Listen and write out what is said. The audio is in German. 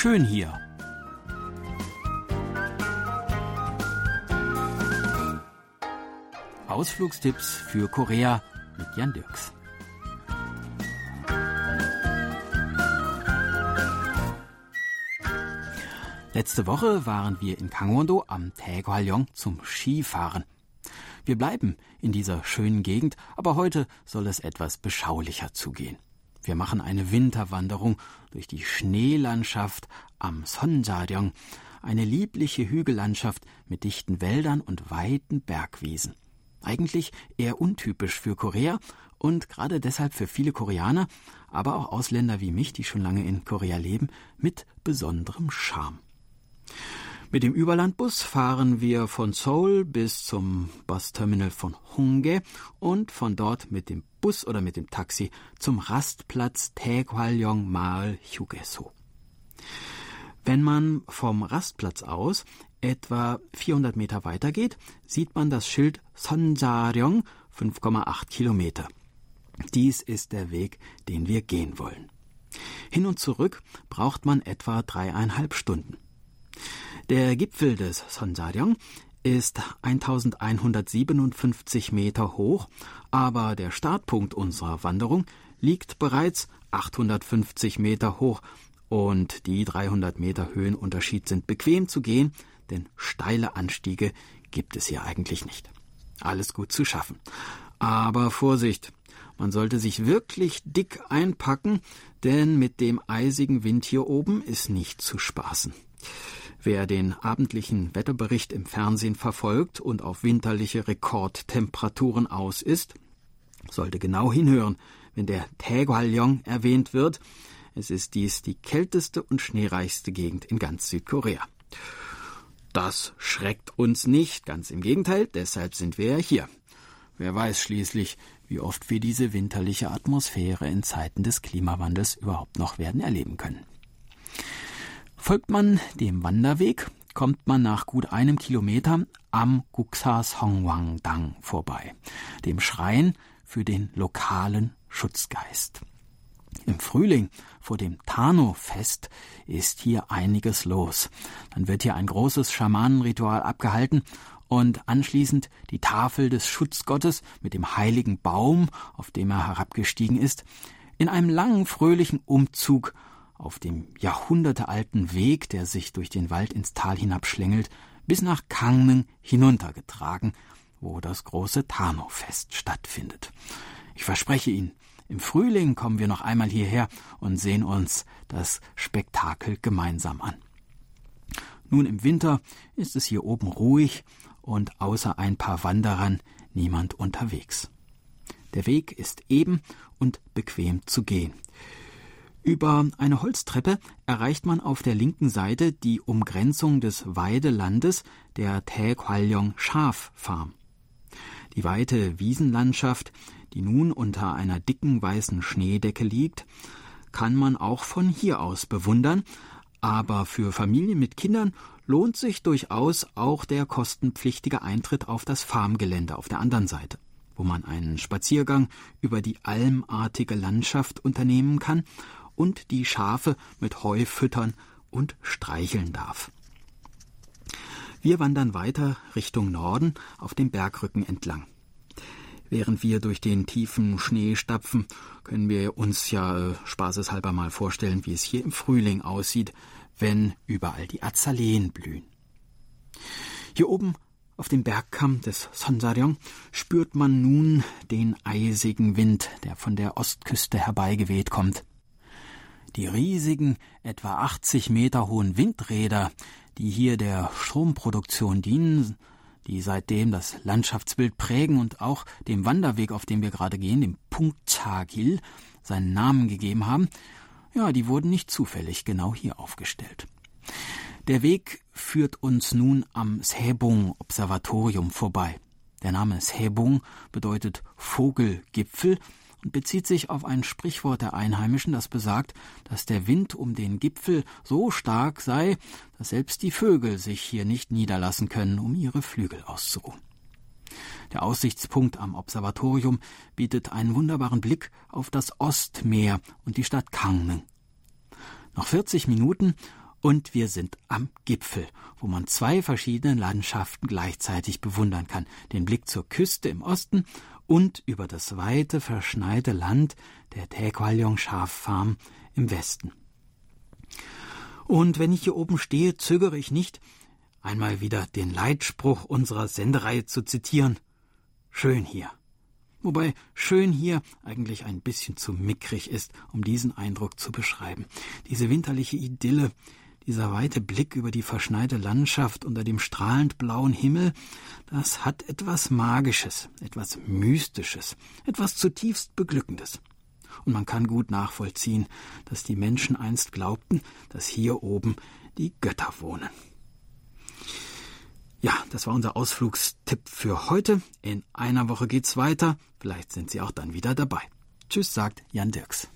schön hier. Ausflugstipps für Korea mit Jan Dirks. Letzte Woche waren wir in Gangwon-do am Taegwaljong zum Skifahren. Wir bleiben in dieser schönen Gegend, aber heute soll es etwas beschaulicher zugehen. Wir machen eine Winterwanderung durch die Schneelandschaft am Sonjaryong, eine liebliche Hügellandschaft mit dichten Wäldern und weiten Bergwiesen. Eigentlich eher untypisch für Korea und gerade deshalb für viele Koreaner, aber auch Ausländer wie mich, die schon lange in Korea leben, mit besonderem Charme. Mit dem Überlandbus fahren wir von Seoul bis zum Busterminal von Hongdae und von dort mit dem Bus oder mit dem Taxi zum Rastplatz Taegwalyong Maal Hyugeso. Wenn man vom Rastplatz aus etwa 400 Meter weiter geht, sieht man das Schild Sonjaryong 5,8 Kilometer. Dies ist der Weg, den wir gehen wollen. Hin und zurück braucht man etwa dreieinhalb Stunden. Der Gipfel des Sonsaryong ist 1157 Meter hoch, aber der Startpunkt unserer Wanderung liegt bereits 850 Meter hoch und die 300 Meter Höhenunterschied sind bequem zu gehen, denn steile Anstiege gibt es hier eigentlich nicht. Alles gut zu schaffen. Aber Vorsicht, man sollte sich wirklich dick einpacken, denn mit dem eisigen Wind hier oben ist nicht zu spaßen. Wer den abendlichen Wetterbericht im Fernsehen verfolgt und auf winterliche Rekordtemperaturen aus ist, sollte genau hinhören, wenn der Taegwalyong erwähnt wird. Es ist dies die kälteste und schneereichste Gegend in ganz Südkorea. Das schreckt uns nicht, ganz im Gegenteil, deshalb sind wir ja hier. Wer weiß schließlich, wie oft wir diese winterliche Atmosphäre in Zeiten des Klimawandels überhaupt noch werden erleben können. Folgt man dem Wanderweg, kommt man nach gut einem Kilometer am Guksa Songwang-dang vorbei, dem Schrein für den lokalen Schutzgeist. Im Frühling vor dem Tano-Fest ist hier einiges los. Dann wird hier ein großes Schamanenritual abgehalten und anschließend die Tafel des Schutzgottes mit dem heiligen Baum, auf dem er herabgestiegen ist, in einem langen fröhlichen Umzug auf dem jahrhundertealten Weg, der sich durch den Wald ins Tal hinabschlängelt, bis nach Kangnen hinuntergetragen, wo das große Tano-Fest stattfindet. Ich verspreche Ihnen, im Frühling kommen wir noch einmal hierher und sehen uns das Spektakel gemeinsam an. Nun im Winter ist es hier oben ruhig und außer ein paar Wanderern niemand unterwegs. Der Weg ist eben und bequem zu gehen. Über eine Holztreppe erreicht man auf der linken Seite die Umgrenzung des Weidelandes der Taekwhaljong Schaffarm. Die weite Wiesenlandschaft, die nun unter einer dicken weißen Schneedecke liegt, kann man auch von hier aus bewundern, aber für Familien mit Kindern lohnt sich durchaus auch der kostenpflichtige Eintritt auf das Farmgelände auf der anderen Seite, wo man einen Spaziergang über die almartige Landschaft unternehmen kann und die Schafe mit Heu füttern und streicheln darf. Wir wandern weiter Richtung Norden auf dem Bergrücken entlang. Während wir durch den tiefen Schnee stapfen, können wir uns ja äh, spaßeshalber mal vorstellen, wie es hier im Frühling aussieht, wenn überall die Azaleen blühen. Hier oben auf dem Bergkamm des Sonsaryong spürt man nun den eisigen Wind, der von der Ostküste herbeigeweht kommt. Die riesigen, etwa 80 Meter hohen Windräder, die hier der Stromproduktion dienen, die seitdem das Landschaftsbild prägen und auch dem Wanderweg, auf dem wir gerade gehen, dem Punktagil, seinen Namen gegeben haben, ja, die wurden nicht zufällig genau hier aufgestellt. Der Weg führt uns nun am Sebung Observatorium vorbei. Der Name Sebung bedeutet Vogelgipfel und bezieht sich auf ein Sprichwort der Einheimischen, das besagt, dass der Wind um den Gipfel so stark sei, dass selbst die Vögel sich hier nicht niederlassen können, um ihre Flügel auszuruhen. Der Aussichtspunkt am Observatorium bietet einen wunderbaren Blick auf das Ostmeer und die Stadt Kangnen. Noch 40 Minuten Und wir sind am Gipfel, wo man zwei verschiedene Landschaften gleichzeitig bewundern kann. Den Blick zur Küste im Osten und über das weite, verschneite Land der Taekwalong Schaffarm im Westen. Und wenn ich hier oben stehe, zögere ich nicht, einmal wieder den Leitspruch unserer Sendereihe zu zitieren. Schön hier. Wobei schön hier eigentlich ein bisschen zu mickrig ist, um diesen Eindruck zu beschreiben. Diese winterliche Idylle, dieser weite Blick über die verschneite Landschaft unter dem strahlend blauen Himmel, das hat etwas Magisches, etwas Mystisches, etwas zutiefst Beglückendes. Und man kann gut nachvollziehen, dass die Menschen einst glaubten, dass hier oben die Götter wohnen. Ja, das war unser Ausflugstipp für heute. In einer Woche geht's weiter. Vielleicht sind Sie auch dann wieder dabei. Tschüss, sagt Jan Dirks.